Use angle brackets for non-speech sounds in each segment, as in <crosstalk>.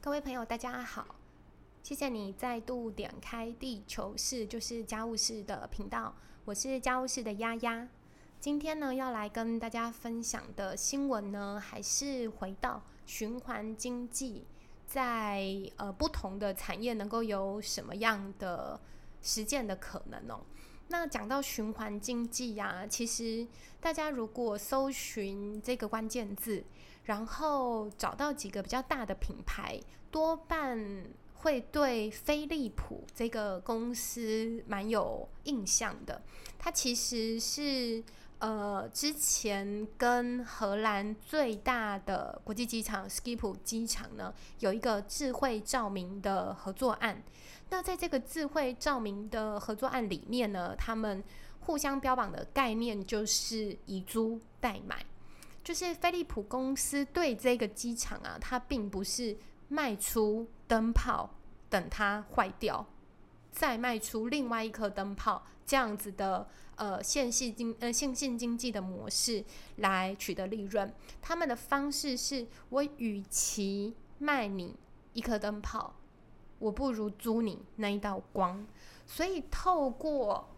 各位朋友，大家好！谢谢你再度点开地球室，就是家务事的频道。我是家务事的丫丫。今天呢，要来跟大家分享的新闻呢，还是回到循环经济，在呃不同的产业能够有什么样的实践的可能哦。那讲到循环经济呀，其实大家如果搜寻这个关键字，然后找到几个比较大的品牌，多半会对飞利浦这个公司蛮有印象的。它其实是呃之前跟荷兰最大的国际机场 Skip 机场呢有一个智慧照明的合作案。那在这个智慧照明的合作案里面呢，他们互相标榜的概念就是以租代买，就是飞利浦公司对这个机场啊，它并不是卖出灯泡等它坏掉，再卖出另外一颗灯泡这样子的呃线性经呃线性经济的模式来取得利润。他们的方式是我与其卖你一颗灯泡。我不如租你那一道光，所以透过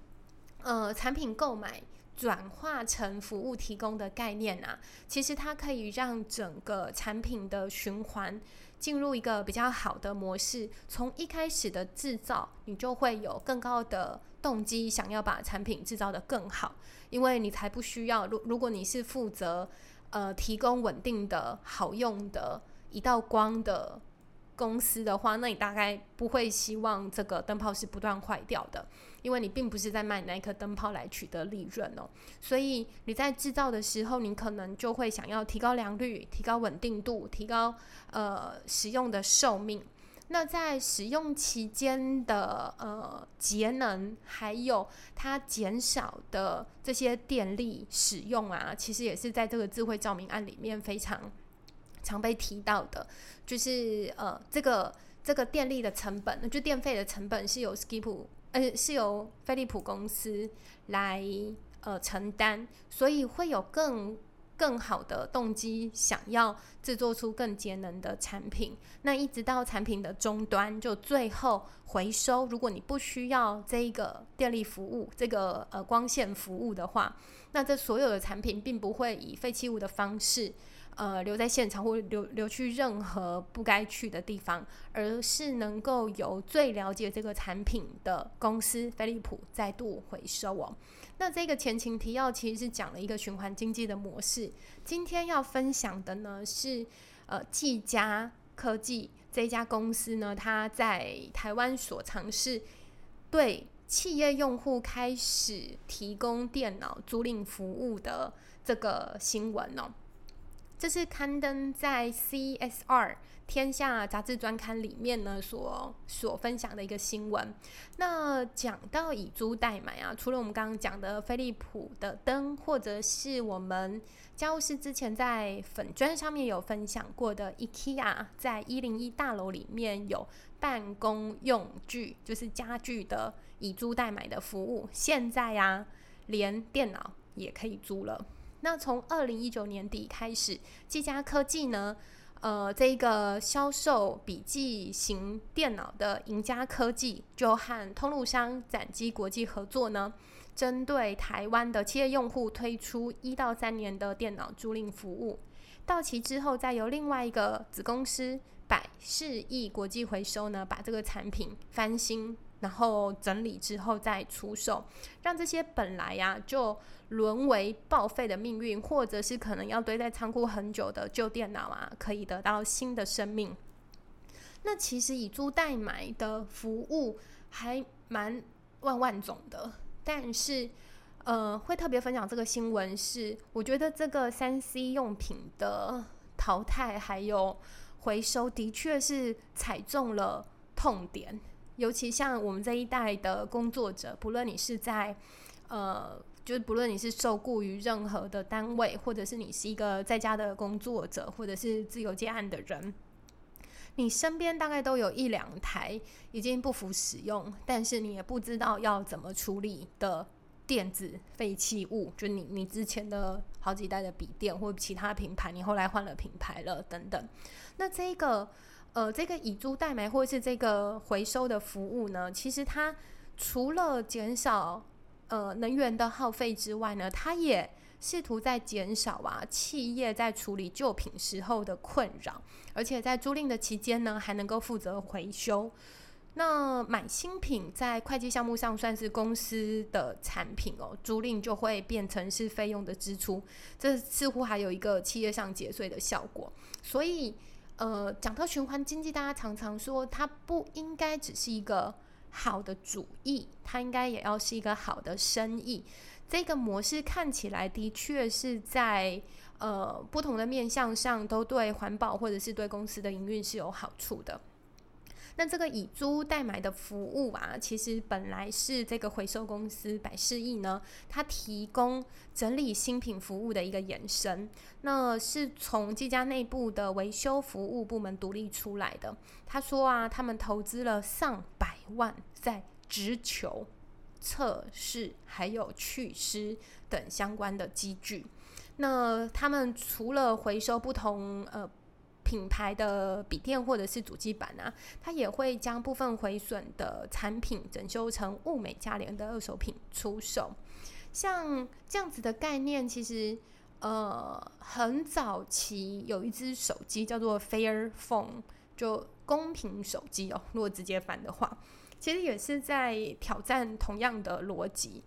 呃产品购买转化成服务提供的概念啊，其实它可以让整个产品的循环进入一个比较好的模式。从一开始的制造，你就会有更高的动机，想要把产品制造的更好，因为你才不需要。如如果你是负责呃提供稳定的好用的一道光的。公司的话，那你大概不会希望这个灯泡是不断坏掉的，因为你并不是在卖那一颗灯泡来取得利润哦。所以你在制造的时候，你可能就会想要提高良率、提高稳定度、提高呃使用的寿命。那在使用期间的呃节能，还有它减少的这些电力使用啊，其实也是在这个智慧照明案里面非常。常被提到的，就是呃，这个这个电力的成本，就电费的成本是由 Skip 呃是由飞利浦公司来呃承担，所以会有更更好的动机，想要制作出更节能的产品。那一直到产品的终端，就最后回收。如果你不需要这一个电力服务，这个呃光线服务的话，那这所有的产品并不会以废弃物的方式。呃，留在现场或留留去任何不该去的地方，而是能够由最了解这个产品的公司飞利浦再度回收哦。那这个前情提要其实是讲了一个循环经济的模式。今天要分享的呢是呃，技嘉科技这家公司呢，它在台湾所尝试对企业用户开始提供电脑租赁服务的这个新闻哦。这是刊登在 CSR 天下杂志专刊里面呢，所所分享的一个新闻。那讲到以租代买啊，除了我们刚刚讲的飞利浦的灯，或者是我们家务室之前在粉砖上面有分享过的 IKEA，在一零一大楼里面有办公用具，就是家具的以租代买的服务。现在呀，连电脑也可以租了。那从二零一九年底开始，技嘉科技呢，呃，这个销售笔记型电脑的赢家科技，就和通路商展机国际合作呢，针对台湾的企业用户推出一到三年的电脑租赁服务，到期之后再由另外一个子公司百世亿国际回收呢，把这个产品翻新。然后整理之后再出售，让这些本来呀就沦为报废的命运，或者是可能要堆在仓库很久的旧电脑啊，可以得到新的生命。那其实以租代买的服务还蛮万万种的，但是呃，会特别分享这个新闻是，我觉得这个三 C 用品的淘汰还有回收，的确是踩中了痛点。尤其像我们这一代的工作者，不论你是在，呃，就是不论你是受雇于任何的单位，或者是你是一个在家的工作者，或者是自由接案的人，你身边大概都有一两台已经不符使用，但是你也不知道要怎么处理的电子废弃物，就你你之前的好几代的笔电或其他品牌，你后来换了品牌了等等，那这个。呃，这个以租代买或是这个回收的服务呢，其实它除了减少呃能源的耗费之外呢，它也试图在减少啊企业在处理旧品时候的困扰，而且在租赁的期间呢，还能够负责回收。那买新品在会计项目上算是公司的产品哦，租赁就会变成是费用的支出，这似乎还有一个企业上节税的效果。所以，呃，讲到循环经济，大家常常说它不应该只是一个好的主意，它应该也要是一个好的生意。这个模式看起来的确是在呃不同的面向上都对环保或者是对公司的营运是有好处的。那这个以租代买的服务啊，其实本来是这个回收公司百事易呢，它提供整理新品服务的一个延伸。那是从这家内部的维修服务部门独立出来的。他说啊，他们投资了上百万在直球、测试还有祛湿等相关的机具。那他们除了回收不同呃。品牌的笔电或者是主机板啊，它也会将部分毁损的产品整修成物美价廉的二手品出售。像这样子的概念，其实呃很早期有一只手机叫做 Fair Phone，就公平手机哦。如果直接翻的话，其实也是在挑战同样的逻辑。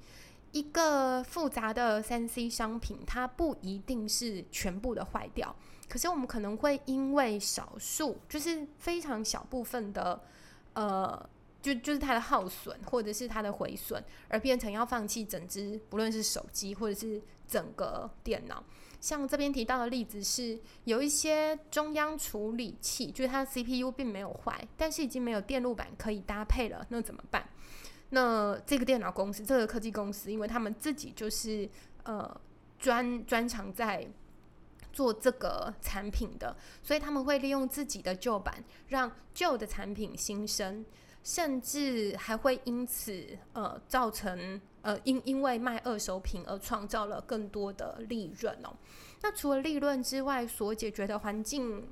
一个复杂的三 C 商品，它不一定是全部的坏掉。可是我们可能会因为少数，就是非常小部分的，呃，就就是它的耗损或者是它的毁损，而变成要放弃整只，不论是手机或者是整个电脑。像这边提到的例子是，有一些中央处理器，就是它的 CPU 并没有坏，但是已经没有电路板可以搭配了，那怎么办？那这个电脑公司，这个科技公司，因为他们自己就是呃专专长在。做这个产品的，所以他们会利用自己的旧版，让旧的产品新生，甚至还会因此呃造成呃因因为卖二手品而创造了更多的利润哦。那除了利润之外，所解决的环境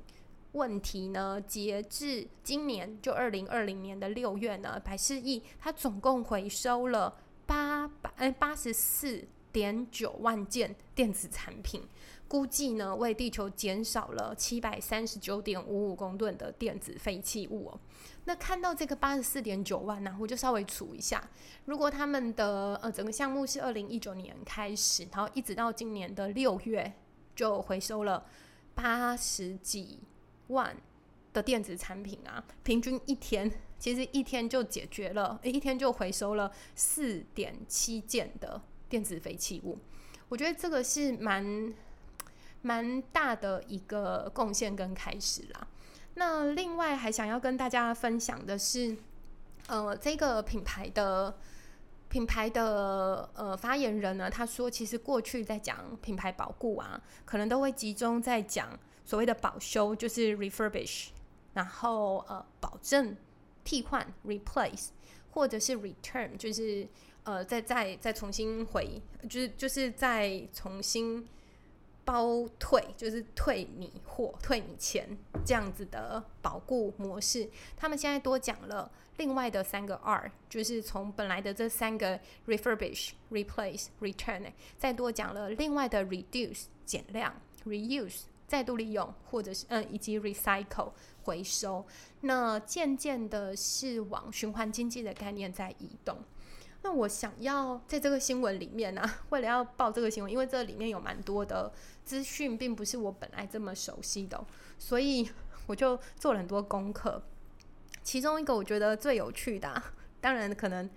问题呢？截至今年就二零二零年的六月呢，百事亿它总共回收了八百八十四点九万件电子产品。估计呢，为地球减少了七百三十九点五五公吨的电子废弃物哦。那看到这个八十四点九万呢，我就稍微数一下，如果他们的呃整个项目是二零一九年开始，然后一直到今年的六月，就回收了八十几万的电子产品啊，平均一天其实一天就解决了，一天就回收了四点七件的电子废弃物。我觉得这个是蛮。蛮大的一个贡献跟开始啦。那另外还想要跟大家分享的是，呃，这个品牌的品牌的呃发言人呢，他说，其实过去在讲品牌保护啊，可能都会集中在讲所谓的保修，就是 refurbish，然后呃保证替换 replace，或者是 return，就是呃再再再重新回，就是就是再重新。包退就是退你货、退你钱这样子的保固模式，他们现在多讲了另外的三个 R，就是从本来的这三个 refurbish、replace、return，再多讲了另外的 reduce 减量、reuse 再度利用，或者是嗯以及 recycle 回收，那渐渐的是往循环经济的概念在移动。那我想要在这个新闻里面呢，<laughs> 为了要报这个新闻，因为这里面有蛮多的资讯，并不是我本来这么熟悉的，所以 <laughs> 我就做了很多功课。其中一个我觉得最有趣的，<laughs> 当然可能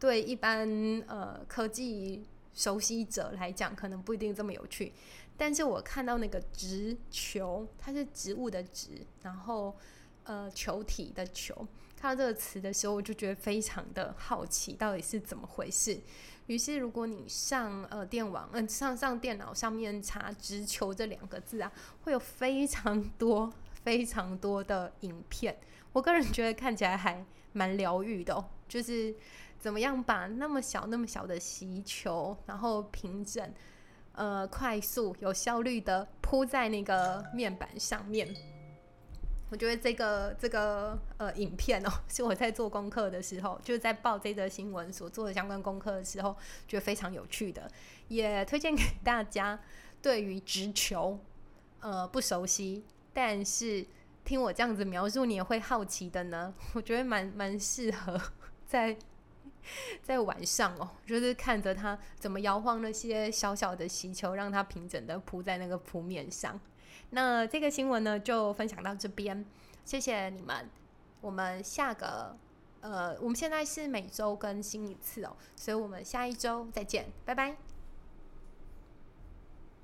对一般呃科技熟悉者来讲，可能不一定这么有趣。但是我看到那个直球，它是植物的植，然后呃球体的球。看到这个词的时候，我就觉得非常的好奇，到底是怎么回事。于是，如果你上呃电网，嗯上上电脑上面查“直球”这两个字啊，会有非常多非常多的影片。我个人觉得看起来还蛮疗愈的，就是怎么样把那么小那么小的习球，然后平整、呃快速、有效率的铺在那个面板上面。我觉得这个这个呃影片哦，<laughs> 是我在做功课的时候，就是在报这则新闻所做的相关功课的时候，觉得非常有趣的，也推荐给大家。对于直球，呃不熟悉，但是听我这样子描述，你也会好奇的呢。我觉得蛮蛮适合在 <laughs> 在晚上哦，就是看着它怎么摇晃那些小小的气球，让它平整的铺在那个铺面上。那这个新闻呢，就分享到这边，谢谢你们。我们下个呃，我们现在是每周更新一次哦，所以我们下一周再见，拜拜。